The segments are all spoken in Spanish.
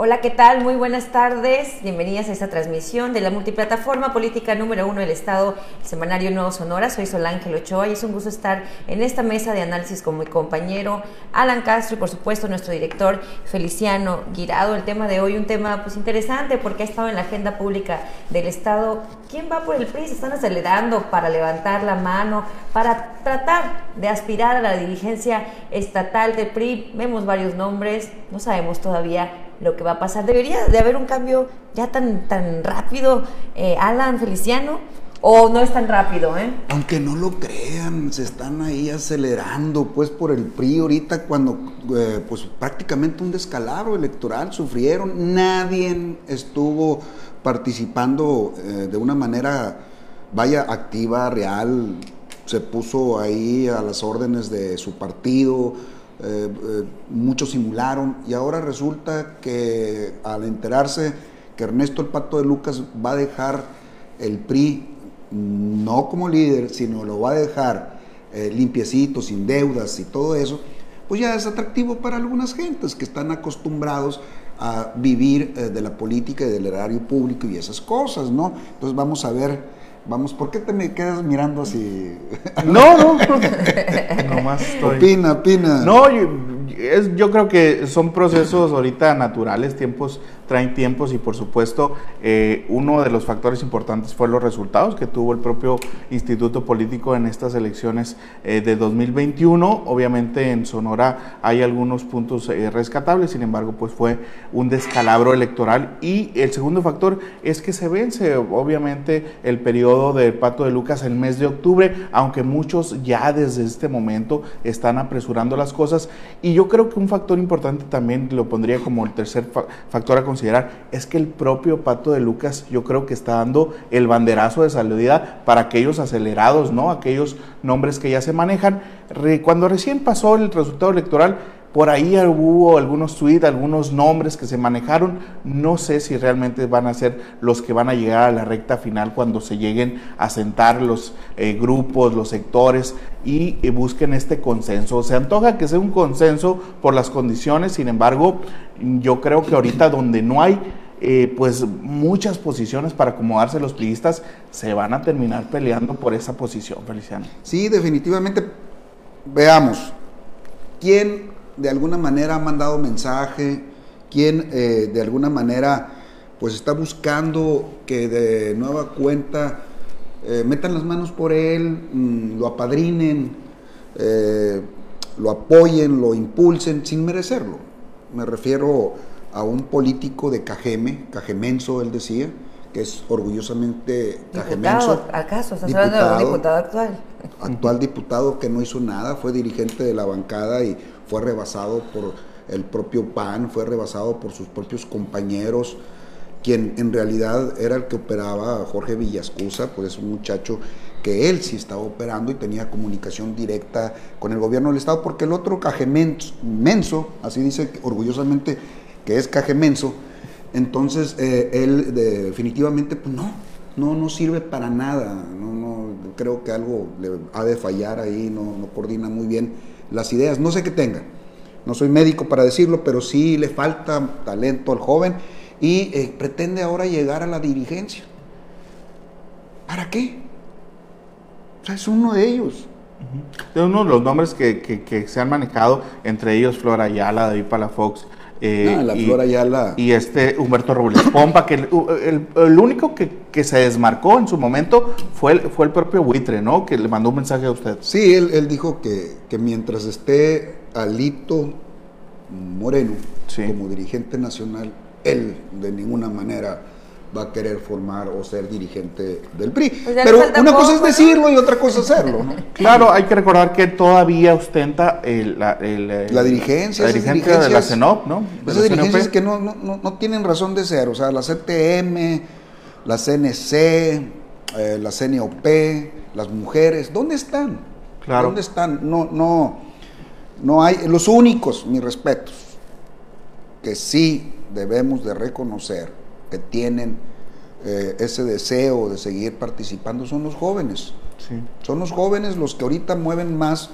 Hola, ¿qué tal? Muy buenas tardes. Bienvenidas a esta transmisión de la multiplataforma política número uno del Estado, el Semanario Nuevo Sonora. Soy Solángel Ochoa y es un gusto estar en esta mesa de análisis con mi compañero Alan Castro y, por supuesto, nuestro director Feliciano Guirado. El tema de hoy, un tema pues interesante porque ha estado en la agenda pública del Estado. ¿Quién va por el PRI? Se están acelerando para levantar la mano, para tratar de aspirar a la dirigencia estatal del PRI. Vemos varios nombres, no sabemos todavía lo que va a pasar. Debería de haber un cambio ya tan, tan rápido, eh, Alan Feliciano, o no es tan rápido, ¿eh? Aunque no lo crean, se están ahí acelerando, pues por el PRI ahorita cuando, eh, pues prácticamente un descalabro electoral sufrieron, nadie estuvo participando eh, de una manera, vaya, activa, real, se puso ahí a las órdenes de su partido, eh, eh, muchos simularon y ahora resulta que al enterarse que Ernesto el Pato de Lucas va a dejar el PRI no como líder, sino lo va a dejar eh, limpiecito, sin deudas y todo eso, pues ya es atractivo para algunas gentes que están acostumbrados a vivir de la política y del erario público y esas cosas, ¿no? Entonces vamos a ver Vamos, ¿por qué te me quedas mirando así? No, no, nomás estoy... Opina, opina. No, yo, es, yo creo que son procesos ahorita naturales, tiempos traen tiempos y por supuesto eh, uno de los factores importantes fue los resultados que tuvo el propio Instituto Político en estas elecciones eh, de 2021. Obviamente en Sonora hay algunos puntos eh, rescatables, sin embargo pues fue un descalabro electoral y el segundo factor es que se vence obviamente el periodo del Pato de Lucas el mes de octubre, aunque muchos ya desde este momento están apresurando las cosas y yo creo que un factor importante también lo pondría como el tercer factor a considerar es que el propio Pato de Lucas yo creo que está dando el banderazo de salida para aquellos acelerados, ¿no? Aquellos nombres que ya se manejan. Cuando recién pasó el resultado electoral, por ahí hubo algunos tweets, algunos nombres que se manejaron. No sé si realmente van a ser los que van a llegar a la recta final cuando se lleguen a sentar los eh, grupos, los sectores y eh, busquen este consenso. Se antoja que sea un consenso por las condiciones, sin embargo, yo creo que ahorita donde no hay eh, pues muchas posiciones para acomodarse los priistas, se van a terminar peleando por esa posición, Feliciano. Sí, definitivamente. Veamos, ¿quién de alguna manera ha mandado mensaje, quien eh, de alguna manera pues está buscando que de nueva cuenta eh, metan las manos por él, mm, lo apadrinen, eh, lo apoyen, lo impulsen sin merecerlo. Me refiero a un político de Cajeme, Cajemenso, él decía, que es orgullosamente Cajemenso. ¿Acaso? ¿Estás hablando de un diputado actual? Actual diputado que no hizo nada, fue dirigente de la bancada y fue rebasado por el propio PAN, fue rebasado por sus propios compañeros, quien en realidad era el que operaba Jorge Villascusa, pues es un muchacho que él sí estaba operando y tenía comunicación directa con el gobierno del Estado, porque el otro Cajemenso, así dice orgullosamente que es Cajemenso, entonces eh, él definitivamente pues no, no, no sirve para nada, no, no, creo que algo le ha de fallar ahí, no, no coordina muy bien las ideas, no sé qué tenga. No soy médico para decirlo, pero sí le falta talento al joven y eh, pretende ahora llegar a la dirigencia. ¿Para qué? O sea, es uno de ellos. Es uno de los nombres que, que, se han manejado, entre ellos Flora Ayala, David Palafox, eh, la y, y, este Humberto Robles Pompa, que el, único que, se desmarcó en su momento fue el, fue el propio Buitre, ¿no? Que le mandó un mensaje a usted. Sí, él, dijo que, que, mientras esté Alito Moreno como dirigente nacional, él de ninguna manera va a querer formar o ser dirigente del PRI. Pues Pero una cosa es decirlo y otra cosa es hacerlo. ¿no? Claro, hay que recordar que todavía ostenta el, la, la, dirigencia. La dirigencia de la CENOP, ¿no? esas dirigencias que no, no, no, tienen razón de ser. O sea, la CTM, la CNC, eh, la CNOP, las mujeres, ¿dónde están? Claro. ¿Dónde están? No, no, no hay. Los únicos, mis respetos, que sí debemos de reconocer que tienen eh, ese deseo de seguir participando son los jóvenes. Son los jóvenes los que ahorita mueven más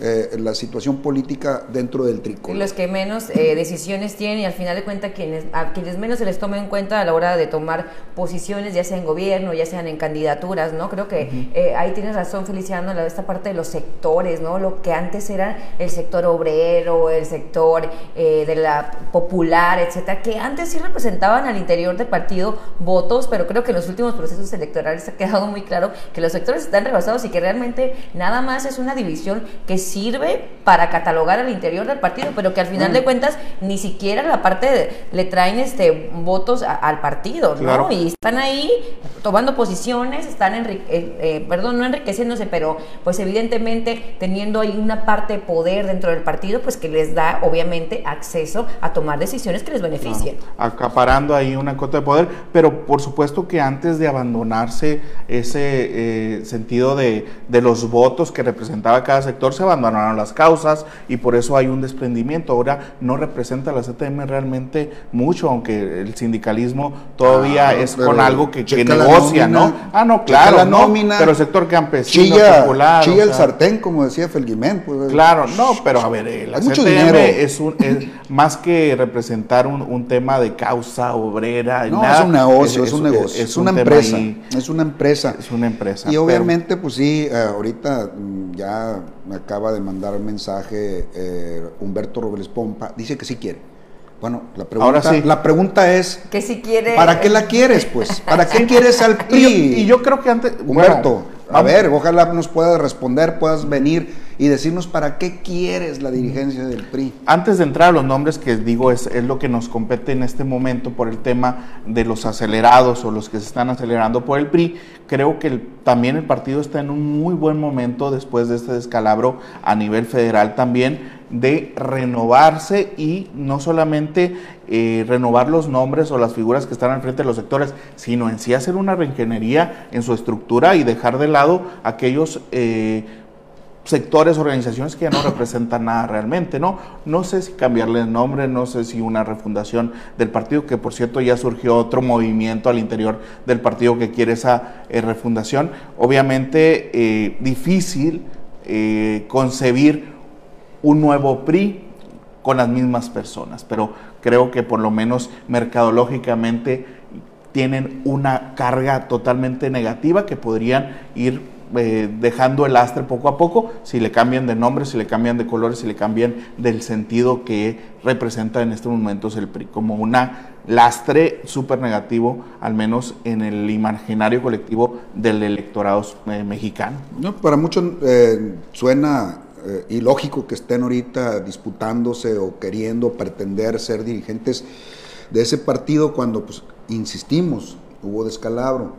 eh, la situación política dentro del tricolor. Los que menos eh, decisiones tienen y al final de cuentas quienes, a quienes menos se les toma en cuenta a la hora de tomar posiciones, ya sea en gobierno, ya sean en candidaturas, ¿no? Creo que eh, ahí tienes razón, Feliciano, la, esta parte de los sectores, ¿no? Lo que antes era el sector obrero, el sector de la popular, etcétera, que antes sí representaban al interior del partido votos, pero creo que en los últimos procesos electorales ha quedado muy claro que los sectores están rebasados y que realmente nada más es una división que sirve para catalogar al interior del partido, pero que al final de mm. cuentas ni siquiera la parte le traen este votos al partido, ¿no? Y están ahí tomando posiciones, están eh, eh, perdón, no enriqueciéndose, pero pues evidentemente teniendo ahí una parte de poder dentro del partido, pues que les da obviamente acceso a tomar decisiones que les beneficien. Acaparando ahí una cota de poder, pero por supuesto que antes de abandonarse ese eh, sentido de, de los votos que representaba cada sector, se abandonaron las causas y por eso hay un desprendimiento. Ahora no representa la CTM realmente mucho, aunque el sindicalismo todavía ah, es con algo que, negocia, ¿no? Ah, no, claro, la nómina, pero el sector campesino, chilla, popular. Chilla el sartén, como decía Felguimén. Pues, claro, no, pero a ver, eh, la CTM es, un, más que representar un, tema de causa obrera. No, es un negocio, es, un negocio, es, una empresa. es una empresa. Es una empresa. Y obviamente, pues sí, eh, ahorita ya me acaba de mandar un mensaje eh, Humberto Robles Pompa, dice que sí quiere. Bueno, la pregunta, la pregunta es, que si quiere, ¿para qué la quieres, pues? ¿Para qué quieres al PRI? Y yo, creo que antes, Humberto, a ver, ojalá nos puedas responder, puedas venir y decirnos para qué quieres la dirigencia del PRI. Antes de entrar a los nombres que digo es, es lo que nos compete en este momento por el tema de los acelerados o los que se están acelerando por el PRI, creo que también el partido está en un muy buen momento después de este descalabro a nivel federal también de renovarse y no solamente eh, renovar los nombres o las figuras que están al frente de los sectores, sino en sí hacer una reingeniería en su estructura y dejar de lado aquellos eh, sectores, organizaciones que ya no representan nada realmente, ¿no? No sé si cambiarle el nombre, no sé si una refundación del partido, que por cierto ya surgió otro movimiento al interior del partido que quiere esa eh, refundación. Obviamente eh, difícil eh, concebir un nuevo PRI con las mismas personas, pero creo que por lo menos mercadológicamente tienen una carga totalmente negativa que podrían ir eh, dejando el astre poco a poco, si le cambian de nombre, si le cambian de colores, si le cambian del sentido que representa en estos momentos el PRI, como una lastre súper negativo, al menos en el imaginario colectivo del electorado eh, mexicano. No, para muchos eh, suena ilógico que estén ahorita disputándose o queriendo pretender ser dirigentes de ese partido cuando, pues, insistimos, hubo descalabro.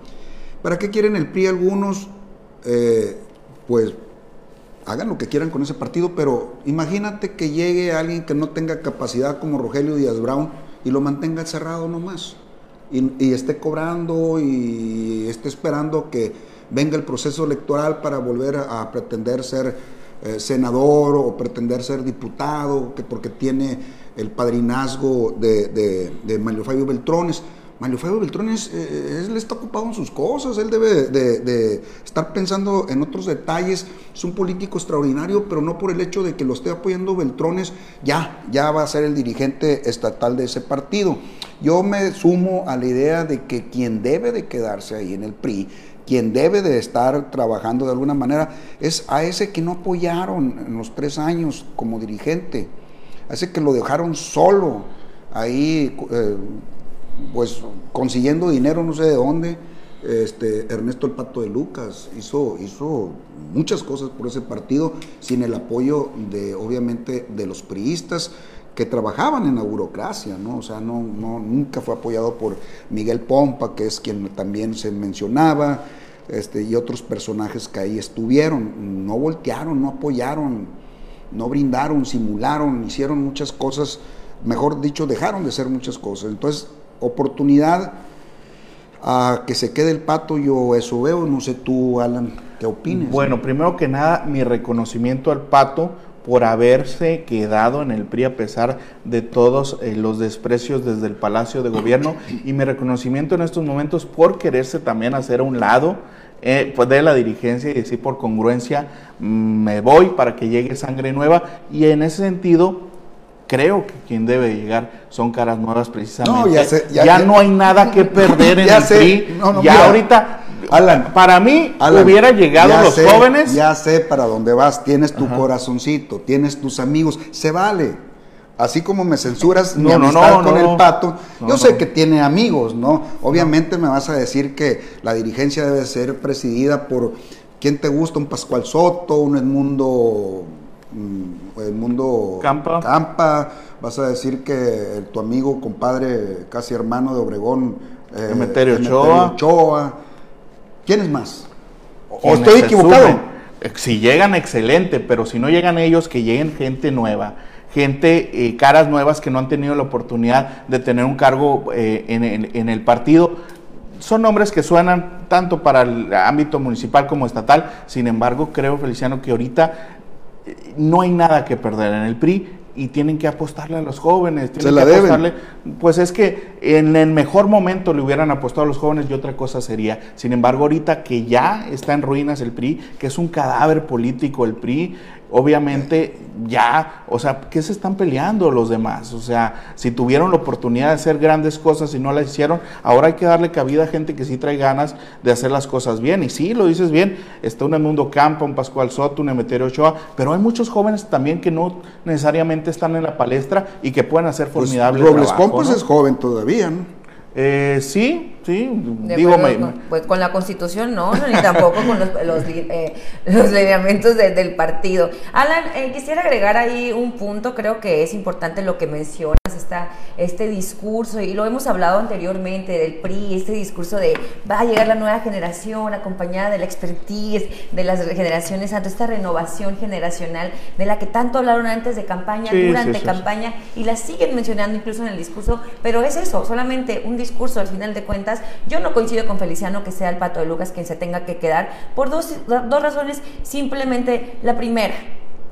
¿Para qué quieren el PRI algunos? Eh, pues hagan lo que quieran con ese partido, pero imagínate que llegue alguien que no tenga capacidad como Rogelio Díaz Brown y lo mantenga cerrado nomás. Y, y esté cobrando y esté esperando que venga el proceso electoral para volver a, pretender ser eh, senador o pretender ser diputado, que porque tiene el padrinazgo de, de, de Mario Fabio Beltrones. Mario Fabio Beltrón es, eh, él está ocupado en sus cosas, él debe de, estar pensando en otros detalles. Es un político extraordinario, pero no por el hecho de que lo esté apoyando Beltrones, ya, ya va a ser el dirigente estatal de ese partido. Yo me sumo a la idea de que quien debe de quedarse ahí en el PRI, quien debe de estar trabajando de alguna manera, es a ese que no apoyaron en los tres años como dirigente, a ese que lo dejaron solo ahí. Eh, pues consiguiendo dinero no sé de dónde. Este, Ernesto el Pato de Lucas hizo, hizo muchas cosas por ese partido sin el apoyo de, obviamente, de los priistas que trabajaban en la burocracia, ¿no? O sea, no, no, nunca fue apoyado por Miguel Pompa, que es quien también se mencionaba, este, y otros personajes que ahí estuvieron. No voltearon, no apoyaron, no brindaron, simularon, hicieron muchas cosas, mejor dicho, dejaron de hacer muchas cosas. Entonces, oportunidad a que se quede el pato, yo eso veo, no sé tú, Alan, ¿qué opinas? Bueno, primero que nada, mi reconocimiento al pato por haberse quedado en el PRI a pesar de todos eh, los desprecios desde el Palacio de Gobierno y mi reconocimiento en estos momentos por quererse también hacer a un lado eh, pues de la dirigencia y decir por congruencia mm, me voy para que llegue sangre nueva y en ese sentido creo que quien debe llegar son caras nuevas precisamente. No, ya, no hay nada que perder en el PRI. ya ahorita, Alan, para mí hubiera llegado los jóvenes. Ya sé para dónde vas, tienes tu corazoncito, tienes tus amigos, se vale. Así como me censuras mi amistad con el pato, yo sé que tiene amigos, ¿no? Obviamente me vas a decir que la dirigencia debe ser presidida por quién te gusta, un Pascual Soto, un Edmundo el mundo Campa. Campa. Vas a decir que tu amigo, compadre, casi hermano de Obregón, eh, Emeterio Ochoa. ¿Quién es más? ¿O estoy equivocado? Eh, si llegan, excelente, pero si no llegan ellos, que lleguen gente nueva gente, eh, caras nuevas que no han tenido la oportunidad de tener un cargo eh, en, en, el partido. Son nombres que suenan tanto para el ámbito municipal como estatal, sin embargo, creo, Feliciano, que ahorita no hay nada que perder en el PRI y tienen que apostarle a los jóvenes. Se la deben. Pues es que en el mejor momento le hubieran apostado a los jóvenes y otra cosa sería. Sin embargo, ahorita que ya está en ruinas el PRI, que es un cadáver político el PRI, obviamente ya, o sea, ¿qué se están peleando los demás? O sea, si tuvieron la oportunidad de hacer grandes cosas y no las hicieron, ahora hay que darle cabida a gente que sí trae ganas de hacer las cosas bien. Y sí, lo dices bien, está un Mundo Campa, un Pascual Soto, un Emeterio Ochoa, pero hay muchos jóvenes también que no necesariamente están en la palestra y que pueden hacer pues, formidables Robles Campos es joven todavía, ¿no? Eh, sí, sí, digo, pues con la constitución no, ni tampoco con los, los, eh, lineamientos del partido. Alan, eh, quisiera agregar ahí un punto, creo que es importante lo que mencionas, esta, este discurso, y lo hemos hablado anteriormente del PRI, este discurso de va a llegar la nueva generación acompañada de la expertise de las generaciones antes, esta renovación generacional de la que tanto hablaron antes de campaña, durante campaña, y la siguen mencionando incluso en el discurso, pero es eso, solamente un discurso al final de cuentas. Yo no coincido con Feliciano que sea el pato de Lucas quien se tenga que quedar por dos, dos razones. Simplemente la primera,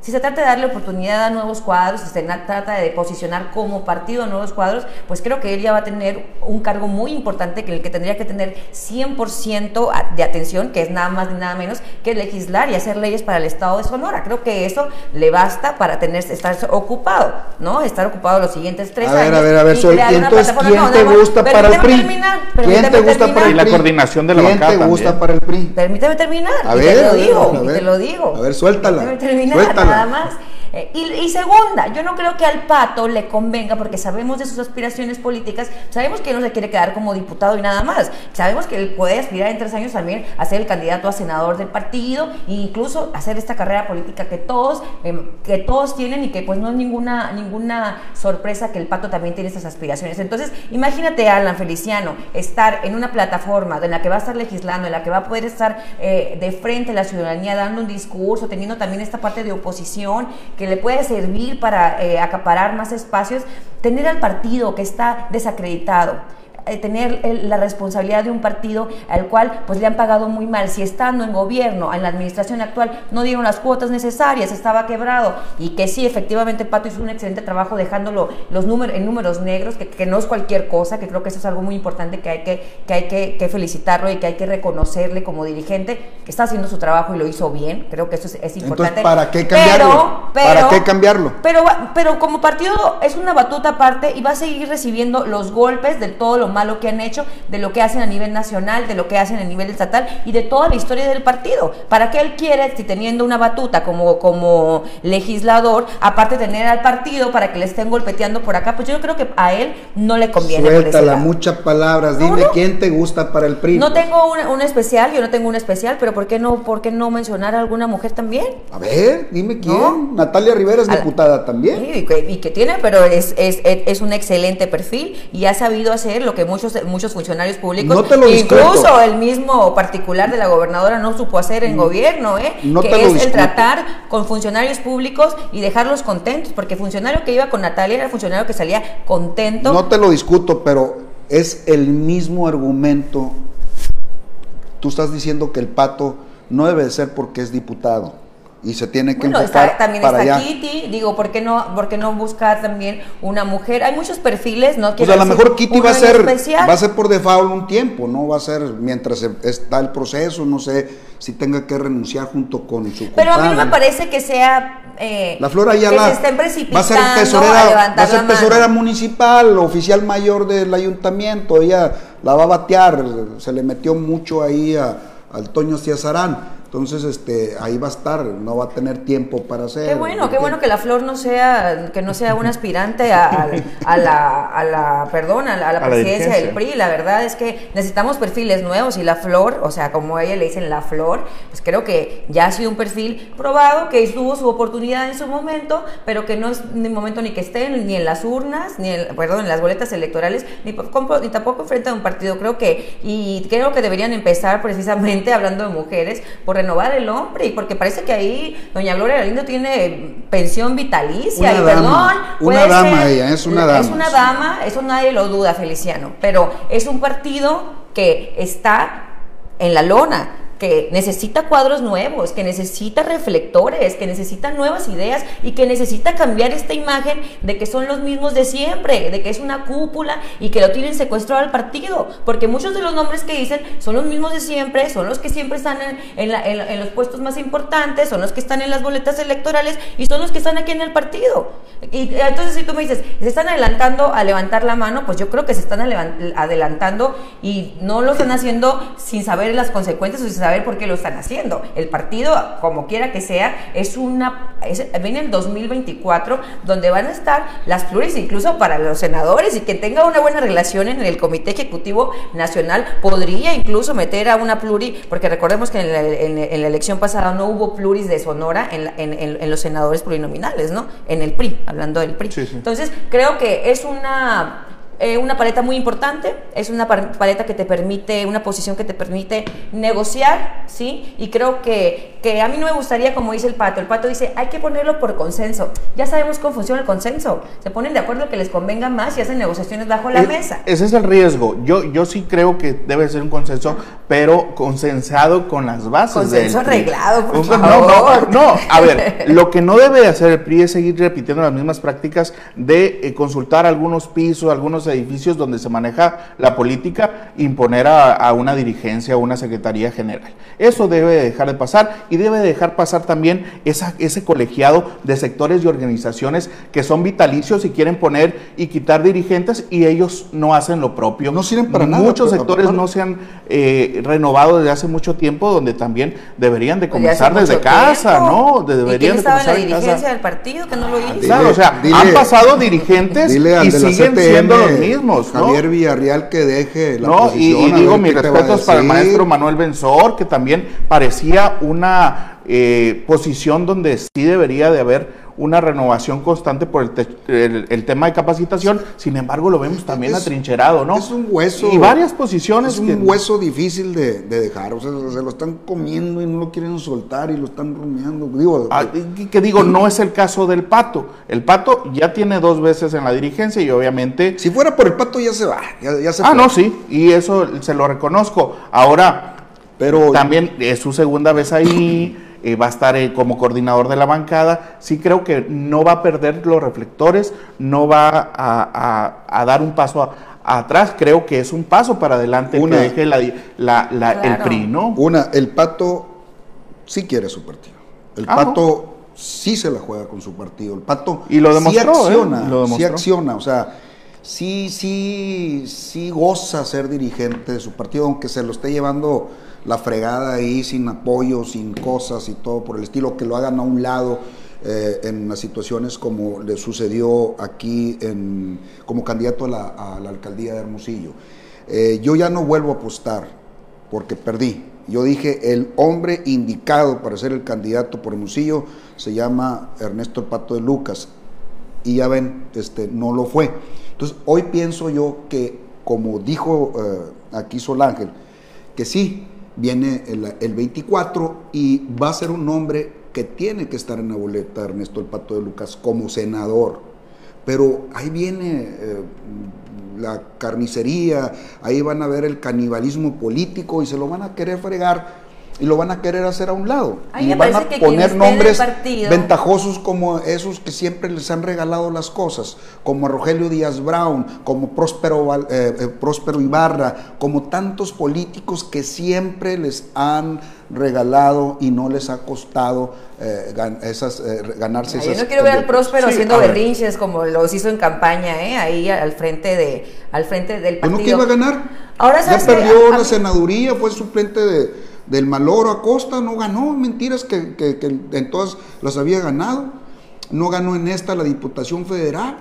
si se trata de darle oportunidad a nuevos cuadros, si se trata de posicionar como partido a nuevos cuadros, pues creo que él ya va a tener un cargo muy importante que el que tendría que tener 100% de atención, que es nada más ni nada menos que legislar y hacer leyes para el Estado de Sonora. Creo que eso le basta para tener estar ocupado, ¿no? Estar ocupado los siguientes tres años. A ver, a ver, a ver, Sol, entonces, ¿quién te gusta para el PRI? ¿Quién te gusta para el PRI? la coordinación de la ¿Quién te gusta para el PRI? Permíteme terminar. A ver, te lo digo, te lo digo. A ver, suéltala. Terminar. Suéltala nada más. Eh, y, segunda, yo no creo que al pato le convenga, porque sabemos de sus aspiraciones políticas, sabemos que no se quiere quedar como diputado y nada más. Sabemos que él puede aspirar en tres años también a ser el candidato a senador del partido e incluso hacer esta carrera política que todos, em, que todos tienen y que pues no es ninguna, ninguna sorpresa que el pato también tiene estas aspiraciones. Entonces, imagínate Alan Feliciano estar en una plataforma en la que va a estar legislando, en la que va a poder estar eh, de frente a la ciudadanía dando un discurso, teniendo también esta parte de oposición que le puede servir para eh, acaparar más espacios, tener al partido que está desacreditado tener la responsabilidad de un partido al cual pues le han pagado muy mal. Si estando en gobierno, en la administración actual, no dieron las cuotas necesarias, estaba quebrado y que sí, efectivamente Pato hizo un excelente trabajo dejándolo los números, en números negros, que, no es cualquier cosa, que creo que eso es algo muy importante que hay que, que, hay que, felicitarlo y que hay que reconocerle como dirigente, que está haciendo su trabajo y lo hizo bien, creo que eso es, importante. ¿para qué cambiarlo? Pero, ¿Para qué cambiarlo? Pero, pero como partido es una batuta aparte y va a seguir recibiendo los golpes de todo lo malo que han hecho, de lo que hacen a nivel nacional, de lo que hacen a nivel estatal y de toda la historia del partido. ¿Para qué él quiere, si teniendo una batuta como, como legislador, aparte de tener al partido para que le estén golpeteando por acá? Pues yo creo que a él no le conviene. Suéltala, muchas palabras. Dime quién te gusta para el PRI. No tengo un, especial, yo no tengo un especial, pero ¿por qué no, por qué no mencionar a alguna mujer también? A ver, dime quién. Natalia Rivera es diputada también. y, que, tiene, pero es, es, es un excelente perfil y ha sabido hacer lo que muchos muchos, funcionarios públicos, incluso el mismo particular de la gobernadora no supo hacer en mm. gobierno, ¿eh? que es el tratar con funcionarios públicos y dejarlos contentos, porque el funcionario que iba con Natalia era el funcionario que salía contento. No te lo discuto, pero es el mismo argumento. Tú estás diciendo que el pato no debe de ser porque es diputado y se tiene que bueno, enfocar está, también para está allá. Kitty, digo, ¿por qué no, por qué no buscar también una mujer? Hay muchos perfiles, ¿no? Pues a lo mejor Kitty va a ser especial. va a ser por default un tiempo, no va a ser mientras se- está el proceso, no sé si tenga que renunciar junto con su Pero a mí no me parece que sea eh, La Flor Ayala que se estén va a ser tesorera, va a ser la tesorera municipal, oficial mayor del ayuntamiento, ella la va a batear, se le metió mucho ahí a, al Toño Ciazarán. Entonces, este, ahí va a estar, no va a tener tiempo para hacer. Qué bueno, qué bueno que la flor no sea, que no sea un aspirante a, a- a la, a la, perdón, a la, a la A la presidencia del. PRI. La verdad es que necesitamos perfiles nuevos y la flor, o sea, como a ella le dicen la flor, pues creo que ya ha sido un perfil probado, que tuvo su oportunidad en su momento, pero que no es ni momento ni que esté ni en las urnas, ni en, perdón, en las boletas electorales, ni, ni tampoco frente a un partido. Creo que, y creo que deberían empezar precisamente hablando de mujeres, por renovar el hombre, y porque parece que ahí doña Gloria Galindo tiene pensión vitalicia, Una y dama, perdón. una dama ser- ella, es una Es dama, una sí. dama, eso nadie lo duda, Feliciano, pero es un partido que está en la lona, que necesita cuadros nuevos, que necesita reflectores, que necesita nuevas ideas y que necesita cambiar esta imagen de que son los mismos de siempre, de que es una cúpula y que lo tienen secuestrado al partido, porque muchos de los nombres que dicen son los mismos de siempre, son los que siempre están en, en los puestos más importantes, son los que están en las boletas electorales y son los que están aquí en el partido. Y entonces si tú me dices, se están adelantando a levantar la mano, pues yo creo que se están adelantando y no lo están haciendo sin saber las consecuencias o sin saber por qué lo están haciendo. El partido, como quiera que sea, es una es- viene el 2024 donde van a estar las pluris incluso para los senadores y que tenga una buena relación en el comité ejecutivo nacional podría incluso meter a una pluri porque recordemos que en la, en- en la elección pasada no hubo pluris de Sonora en, la- en- los senadores plurinominales, ¿no? En el PRI, hablando del PRI. Sí, sí. Entonces, creo que es una, eh, una paleta muy importante, es una paleta que te permite, una posición que te permite negociar, ¿sí? Y creo que, que a mí no me gustaría, como dice el pato, el pato dice, hay que ponerlo por consenso. Ya sabemos cómo funciona el consenso. Se ponen de acuerdo que les convenga más y hacen negociaciones bajo la Es- mesa. Ese es el riesgo. Yo, yo sí creo que debe ser un consenso, pero consensado con las bases. Consenso del arreglado, por favor. No, no, no. A ver, lo que no debe de hacer el PRI es seguir repitiendo las mismas prácticas de eh, consultar algunos pisos, algunos edificios donde se maneja la política, imponer a, a una dirigencia o una secretaría general. Eso debe de dejar de pasar y debe de dejar pasar también esa, ese colegiado de sectores y organizaciones que son vitalicios y quieren poner y quitar dirigentes y ellos no hacen lo propio. No sirven para nada, Muchos pero- sectores no se han eh, renovado desde hace mucho tiempo, donde también deberían de comenzar desde casa, tiempo. ¿no? De- ¿Y quién deberían de estaba en la comenzar en casa. dirigencia del partido que no lo hizo? dile- Claro, o sea, dile- han pasado dirigentes y siguen CTM, siendo los mismos, ¿no? Javier Villarreal que deje la ¿no? Y, posición, y digo mis respetos para el maestro Manuel Benzor, que también parecía una eh, posición donde sí debería de haber una renovación constante por el, te- el- el tema de capacitación, sin embargo lo vemos también Es- atrincherado, ¿no? Es un hueso. Y varias posiciones. Es un que- hueso difícil de, de dejar. O sea, se lo están comiendo y no lo quieren soltar y lo están rumiando. Digo, Ah, y que digo, no es el caso del Pato. El Pato ya tiene dos veces en la dirigencia y obviamente... si fuera por el pato ya se va. Ya, ya se Ah, fue. no, sí, y eso se lo reconozco. Ahora, Pero también es su segunda vez ahí, eh, va a estar eh, como coordinador de la bancada. Sí creo que no va a perder los reflectores, no va a, a- a dar un paso a- atrás. Creo que es un paso para adelante Una- que deje la, la- la- el. PRI, ¿no? Una, el pato sí quiere su partido. El Ah, pato sí se la juega con su partido. El pato Y lo sí demostró, ¿eh? acciona, Lo sí demostró. acciona. O sea, sí, sí, sí goza ser dirigente de su partido, aunque se lo esté llevando la fregada ahí sin apoyo, sin cosas y todo por el estilo, que lo hagan a un lado. eh, en las situaciones como le sucedió aquí en, como candidato a la, a la alcaldía de Hermosillo. Eh, yo ya no vuelvo a apostar porque perdí. Yo dije, el hombre indicado para ser el candidato por Hermosillo se llama Ernesto Pato de Lucas. Y ya ven, este, no lo fue. Entonces, hoy pienso yo que, como dijo eh, aquí Sol Ángel, que sí, viene el, el 24 y va a ser un hombre que tiene que estar en la boleta Ernesto El Pato de Lucas como senador. Pero ahí viene eh, la carnicería, ahí van a ver el canibalismo político y se lo van a querer fregar y lo van a querer hacer a un lado. A mí y van a que poner nombres ventajosos como esos que siempre les han regalado las cosas, como Rogelio Díaz Brown, como Próspero, eh, eh, Próspero Ibarra, como tantos políticos que siempre les han regalado y no les ha costado eh, gan- esas, eh, ganarse Ay, yo esas no quiero ver al. Próspero Sí, haciendo a berrinches como los hizo en campaña, ¿eh? ahí al frente de al frente del Pues partido. no que iba a ganar. Ahora, ya ¿sabes qué? perdió A- a la senaduría, fue suplente de, del Maloro Acosta, no ganó, mentiras que, que- que en todas las había ganado. No ganó en esta la Diputación Federal.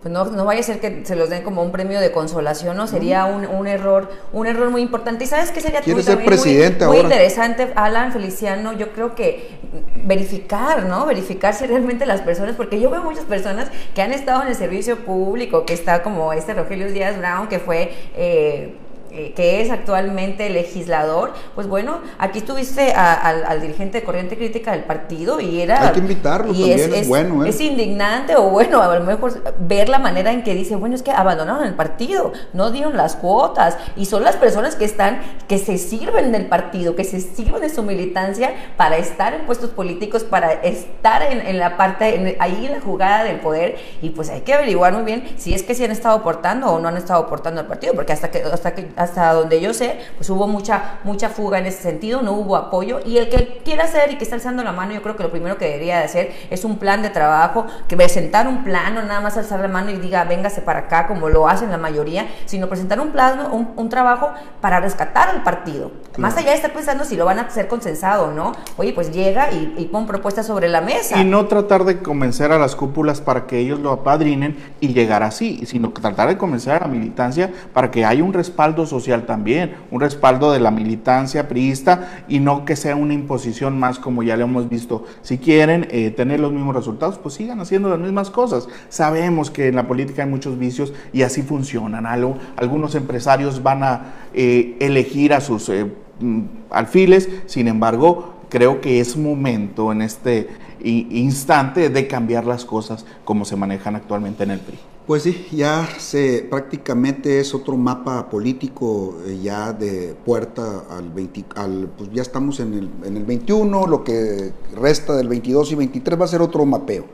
Pues no, no vaya a ser que se los den como un premio de consolación, ¿no? Sería un, un error, un error muy importante. ¿Y sabes qué sería Quiere muy, ser muy- presidente muy, ahora. interesante, Alan Feliciano? Yo creo que verificar, ¿no? Verificar si realmente las personas, porque yo veo muchas personas que han estado en el servicio público, que está como este Rogelio Díaz Brown, que fue... eh, eh, que es actualmente legislador, pues bueno, aquí tuviste a- al, al dirigente de Corriente Crítica del partido y era... Hay que invitarlo y también, es bueno, ¿eh? es indignante o bueno, a lo mejor ver la manera en que dice, bueno, es que abandonaron el partido, no dieron las cuotas y son las personas que están, que se sirven del partido, que se sirven de su militancia para estar en puestos políticos, para estar en, en la parte, en- ahí en la jugada del poder y pues hay que averiguar muy bien si es que sí han estado aportando o no han estado aportando al partido, porque hasta que, hasta que, hasta donde yo sé, pues hubo mucha, mucha fuga en ese sentido, no hubo apoyo y el que quiera hacer y que está alzando la mano, yo creo que lo primero que debería de hacer es un plan de trabajo, que presentar un plan, no nada más alzar la mano y diga, véngase para acá, como lo hacen la mayoría, sino presentar un plan, un, un trabajo para rescatar al partido. Más allá de estar pensando si lo van a hacer consensado o no, oye, pues llega y, y pon propuestas sobre la mesa. Y no tratar de convencer a las cúpulas para que ellos lo apadrinen y llegar así, sino que tratar de convencer a la militancia para que haya un respaldo social también, un respaldo de la militancia priista y no que sea una imposición más como ya lo hemos visto. Si quieren eh, tener los mismos resultados, pues sigan haciendo las mismas cosas. Sabemos que en la política hay muchos vicios y así funcionan. Algo- algunos empresarios van a eh, elegir a sus eh, mm, alfiles, sin embargo, creo que es momento en este instante de cambiar las cosas como se manejan actualmente en el PRI. Pues sí, ya se prácticamente es otro mapa político eh, ya de puerta al 20, al, pues ya estamos en el, en el 21, lo que resta del 22 y 23 va a ser otro mapeo.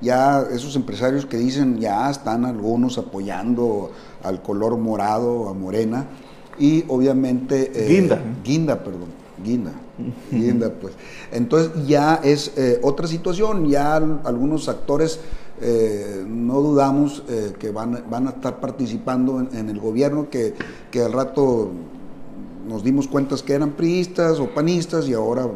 Ya esos empresarios que dicen ya están algunos apoyando al color morado, a Morena, y obviamente... eh, Guinda. Guinda, perdón, Guinda. Guinda, pues. Entonces ya es eh, otra situación, ya al- algunos actores eh, no dudamos eh, que van, van a estar participando en, el gobierno, que, que al rato nos dimos cuenta que eran priistas o panistas y ahora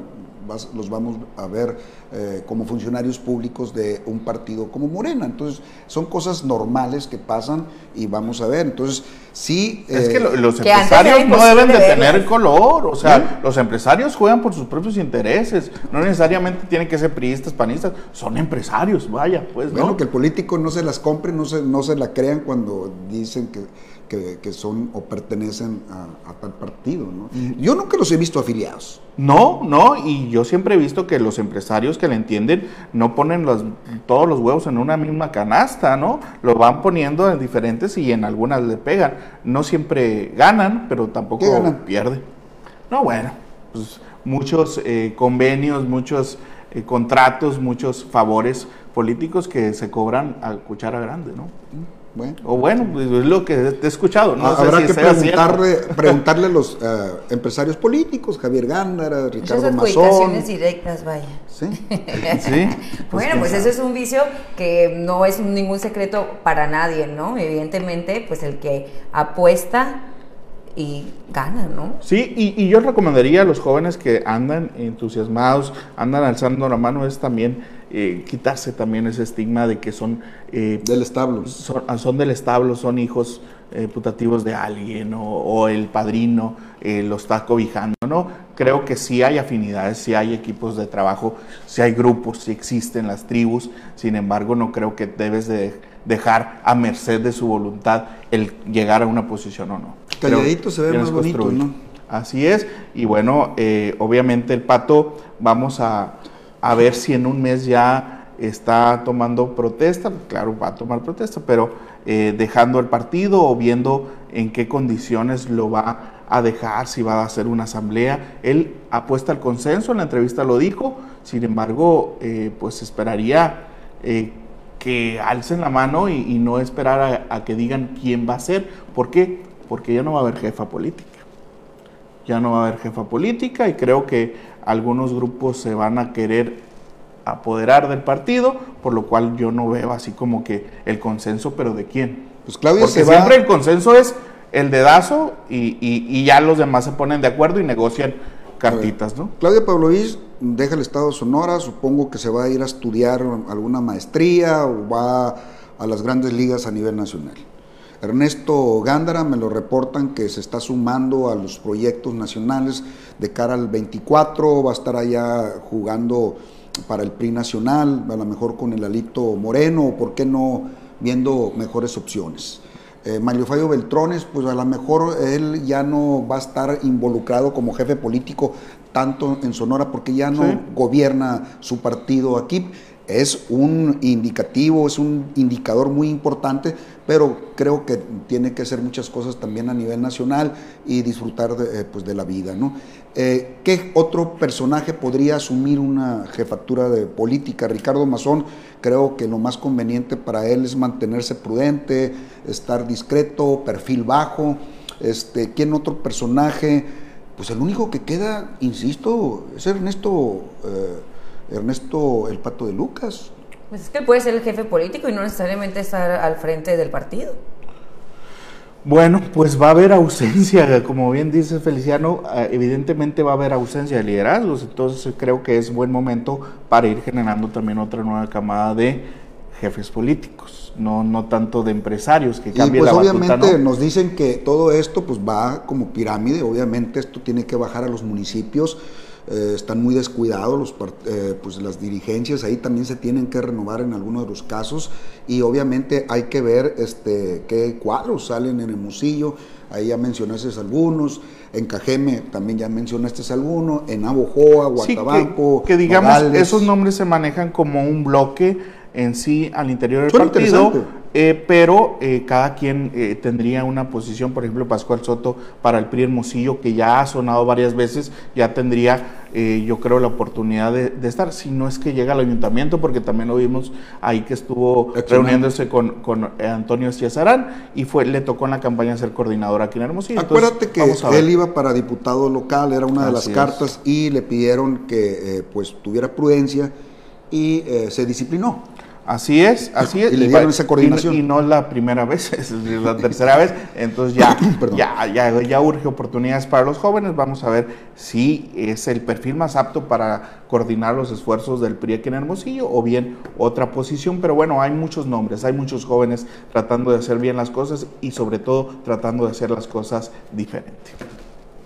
los vamos a ver eh, como funcionarios públicos de un partido como Morena. Entonces son cosas normales que pasan y vamos a ver. Entonces sí... Es eh, que lo- los que empresarios no deben de tener color, o sea, ¿Sí? los empresarios juegan por sus propios intereses, no necesariamente tienen que ser priistas, panistas, son empresarios, vaya, pues Bueno, no. que el político no se las compre, no se, no se la crean cuando dicen que, que- que son o pertenecen a, a tal partido. ¿no? Yo nunca los he visto afiliados. No, no, y yo siempre he visto que los empresarios que le entienden no ponen los, todos los huevos en una misma canasta, ¿no? Lo van poniendo en diferentes y en algunas le pegan. No siempre ganan, pero tampoco ¿Qué ganan? pierden. No, bueno, pues muchos eh, convenios, muchos eh, contratos, muchos favores políticos que se cobran a cuchara grande, ¿no? Bueno, O bueno, pues es lo que te he escuchado, ¿no? sé habrá si que preguntarle, preguntarle a los eh, empresarios políticos, Javier Gándara, Ricardo Esas Mazón. adjudicaciones directas, vaya. ¿sí? Sí. bueno, quién pues sabe. eso es un vicio que no es ningún secreto para nadie, ¿no? Evidentemente, pues el que apuesta y gana, ¿no? Sí, y, y yo recomendaría a los jóvenes que andan entusiasmados, andan alzando la mano, es también eh, quitarse también ese estigma de que son, eh, Del establo. son, son del establo, son hijos eh, putativos de alguien o, o el padrino eh, lo está cobijando, ¿no? Creo que sí hay afinidades, sí hay equipos de trabajo, sí hay grupos, sí existen las tribus, sin embargo no creo que debes de dejar a merced de su voluntad el llegar a una posición o no. Calladito se ve más bonito. ¿no? Así es, y bueno, eh, obviamente el pato, vamos a, a ver si en un mes ya está tomando protesta, claro, va a tomar protesta, pero eh, dejando el partido o viendo en qué condiciones lo va a dejar, si va a hacer una asamblea. Él apuesta al consenso, en la entrevista lo dijo, sin embargo, eh, pues esperaría eh, que alcen la mano y, no esperar a, que digan quién va a ser. ¿Por qué? Porque ya no va a haber jefa política. Ya no va a haber jefa política y creo que algunos grupos se van a querer apoderar del partido, por lo cual yo no veo así como que el consenso, pero ¿de quién? Pues Claudia Porque siempre el consenso es el dedazo y, y, ya los demás se ponen de acuerdo y negocian cartitas, ¿no? Claudia Pavlovich deja el estado de Sonora, supongo que se va a ir a estudiar alguna maestría o va a las grandes ligas a nivel nacional. Ernesto Gándara me lo reportan que se está sumando a los proyectos nacionales de cara al 24, va a estar allá jugando para el PRI nacional, a lo mejor con el Alito Moreno, o por qué no viendo mejores opciones. Eh, Mario Fallo Beltrones, pues a lo mejor él ya no va a estar involucrado como jefe político tanto en Sonora porque ya no gobierna su partido aquí. Es un indicativo, es un indicador muy importante, pero creo que tiene que hacer muchas cosas también a nivel nacional y disfrutar de, eh, pues de la vida. ¿no? Eh, ¿Qué otro personaje podría asumir una jefatura de política? Ricardo Mazón, creo que lo más conveniente para él es mantenerse prudente, estar discreto, perfil bajo. Este, ¿Quién otro personaje? Pues el único que queda, insisto, es Ernesto, eh, Ernesto el Pato de Lucas. Pues es que puede ser el jefe político y no necesariamente estar al frente del partido. Bueno, pues va a haber ausencia, como bien dice Feliciano, eh, evidentemente va a haber ausencia de liderazgos, entonces creo que es buen momento para ir generando también otra nueva camada de jefes políticos, no, no tanto de empresarios que cambien y pues obviamente nos dicen que todo esto pues va como pirámide, obviamente esto tiene que bajar a los municipios, eh, están muy descuidados los, eh, pues las dirigencias, ahí también se tienen que renovar en algunos de los casos y obviamente hay que ver este, qué cuadros salen en el Musillo, ahí ya mencionaste algunos, en Cajeme también ya mencionaste algunos, en Abojoa, Guatabanco. que, digamos, esos nombres se manejan como un bloque en sí al interior del partido, eh, pero eh, cada quien eh, tendría una posición, por ejemplo, Pascual Soto para el PRI Hermosillo, que ya ha sonado varias veces, ya tendría, yo creo, la oportunidad de, estar, si no es que llega al ayuntamiento, porque también lo vimos ahí que estuvo reuniéndose con, con Antonio Estiazarán y fue, le tocó en la campaña ser coordinador aquí en Hermosillo. Acuérdate que él iba para diputado local, era una de las cartas, y le pidieron que pues tuviera prudencia y se disciplinó. Así es, así es. Y le dieron esa coordinación. Y, no es la primera vez, es la tercera vez. Entonces ya, ya, ya, ya urge oportunidades para los jóvenes. Vamos a ver si es el perfil más apto para coordinar los esfuerzos del PRI aquí en Hermosillo o bien otra posición. Pero bueno, hay muchos nombres, hay muchos jóvenes tratando de hacer bien las cosas y sobre todo tratando de hacer las cosas diferente.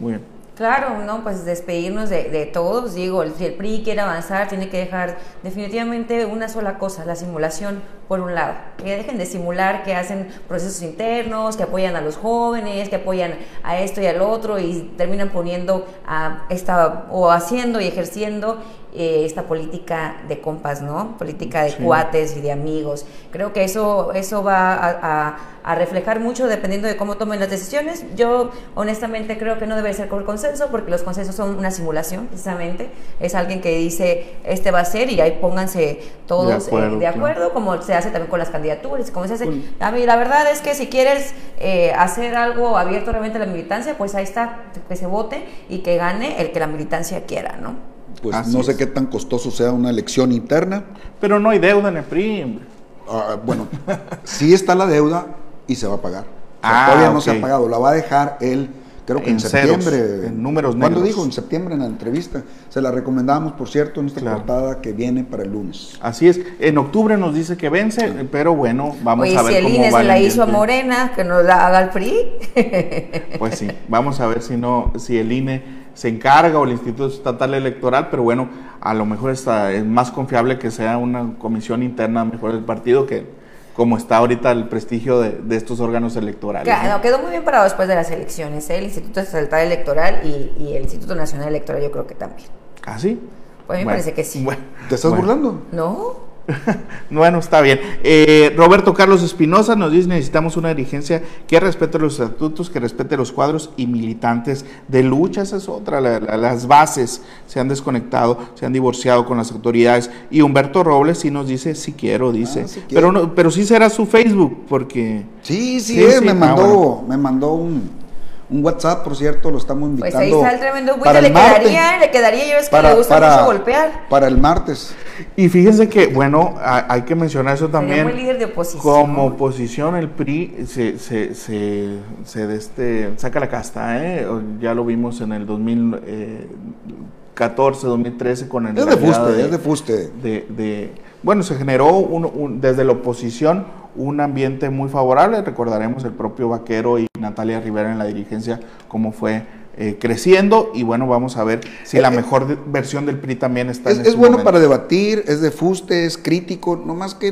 Muy bien. Claro, no, pues despedirnos de, todos. Digo, si el PRI quiere avanzar, tiene que dejar definitivamente una sola cosa, la simulación, por un lado. Que dejen de simular que hacen procesos internos, que apoyan a los jóvenes, que apoyan a esto y al otro y terminan poniendo a esta, o haciendo y ejerciendo eh, esta política de compas, ¿no? Política de cuates y de amigos. Creo que eso, eso va a, reflejar mucho dependiendo de cómo tomen las decisiones. Yo honestamente creo que no debe ser con consenso porque los consensos son una simulación, precisamente. Es alguien que dice, este va a ser y ahí pónganse todos de acuerdo, como se hace también con las candidaturas, como se hace. A mí la verdad es que si quieres eh, hacer algo abierto realmente a la militancia, pues ahí está, que se vote y que gane el que la militancia quiera, ¿no? pues no sé qué tan costoso sea una elección interna. Pero no hay deuda en el PRI. Ah, bueno, sí está la deuda y se va a pagar. ah, todavía no se ha pagado, la va a dejar él, creo que en, septiembre. en números ¿Cuándo dijo? En septiembre en la entrevista. Se la recomendamos, por cierto, en esta portada que viene para el lunes. Así es. En octubre nos dice que vence, pero bueno, vamos a ver si el INE se la hizo a Morena, que nos la haga el PRI. pues sí, vamos a ver si no, si el INE se encarga o el Instituto Estatal Electoral, pero bueno, a lo mejor está, es más confiable que sea una comisión interna mejor del partido que como está ahorita el prestigio de, estos órganos electorales. Claro, quedó muy bien parado después de las elecciones, ¿eh? el Instituto Estatal Electoral y, el Instituto Nacional Electoral yo creo que también. ¿Ah, sí? Pues a mí me parece que sí. ¿Te estás burlando? No. bueno, está bien. Eh, Roberto Carlos Espinosa nos dice, necesitamos una dirigencia que respete los estatutos, que respete los cuadros y militantes de lucha. Esa es otra. las bases se han desconectado, se han divorciado con las autoridades. Y Humberto Robles sí nos dice, sí quiero, dice. Ah, pero, no, pero sí será su Facebook, porque... Sí, sí, me, ah, mandó, me mandó un un WhatsApp, por cierto, lo estamos invitando. Pues ahí está el tremendo para le quedaría, le quedaría, yo es que le gusta mucho golpear. Para el martes. Y fíjense que, bueno, hay que mencionar eso también. Muy líder de oposición. Como oposición, el PRI se, se, se, se este, saca la casta, ¿eh? Ya lo vimos en el 2014, 2013 eh, con el... Es de fuste, es de fuste. De, de, bueno, se generó un, desde la oposición un ambiente muy favorable. Recordaremos el propio Vaquero y Natalia Rivera en la dirigencia, cómo fue eh, creciendo y bueno, vamos a ver si la eh, mejor versión del PRI también está. Es, en es bueno para debatir, es de fuste, es crítico, no más que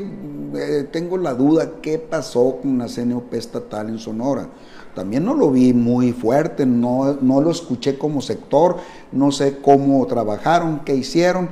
eh, tengo la duda qué pasó con la CNOP estatal en Sonora. También no lo vi muy fuerte, no, no lo escuché como sector, no sé cómo trabajaron, qué hicieron.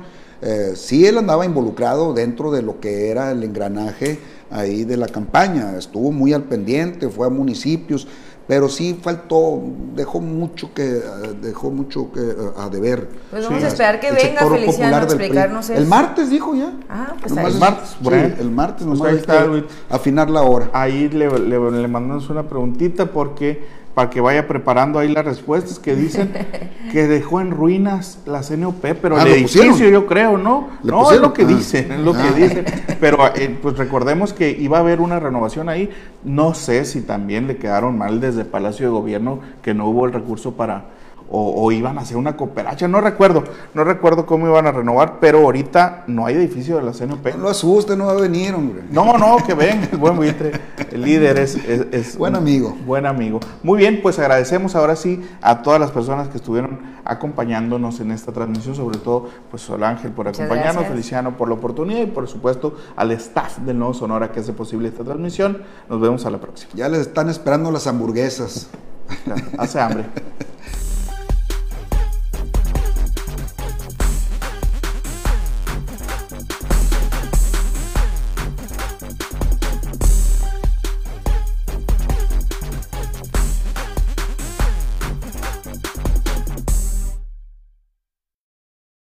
sí él andaba involucrado dentro de lo que era el engranaje ahí de la campaña, estuvo muy al pendiente, fue a municipios, pero sí faltó, dejó mucho que dejó mucho que a deber. Pues vamos a esperar que venga Feliciano a explicarnos eso. El martes dijo ya. Ah, pues ahí. El martes, el martes nos pues a afinar la hora. Ahí le, le, le mandamos una preguntita porque para que vaya preparando ahí las respuestas que dicen que dejó en ruinas la CNOP, pero ah, el edificio yo creo, ¿no? No, es lo que dicen, es lo que ah. dicen. Pero eh, pues recordemos que iba a haber una renovación ahí. No sé si también le quedaron mal desde Palacio de Gobierno que no hubo el recurso para, o, iban a hacer una cooperacha, no recuerdo, no recuerdo cómo iban a renovar, pero ahorita no hay edificio de la CNP. No lo asuste, no va a venir, hombre. No, no, que venga, el buen buitre, el líder es, es, buen amigo. Buen amigo. Muy bien, pues agradecemos ahora sí a todas las personas que estuvieron acompañándonos en esta transmisión, sobre todo pues Sol Ángel por acompañarnos, Feliciano por la oportunidad y por supuesto al staff del Nuevo Sonora que hace posible esta transmisión. Nos vemos a la próxima. Ya les están esperando las hamburguesas. Hace hambre.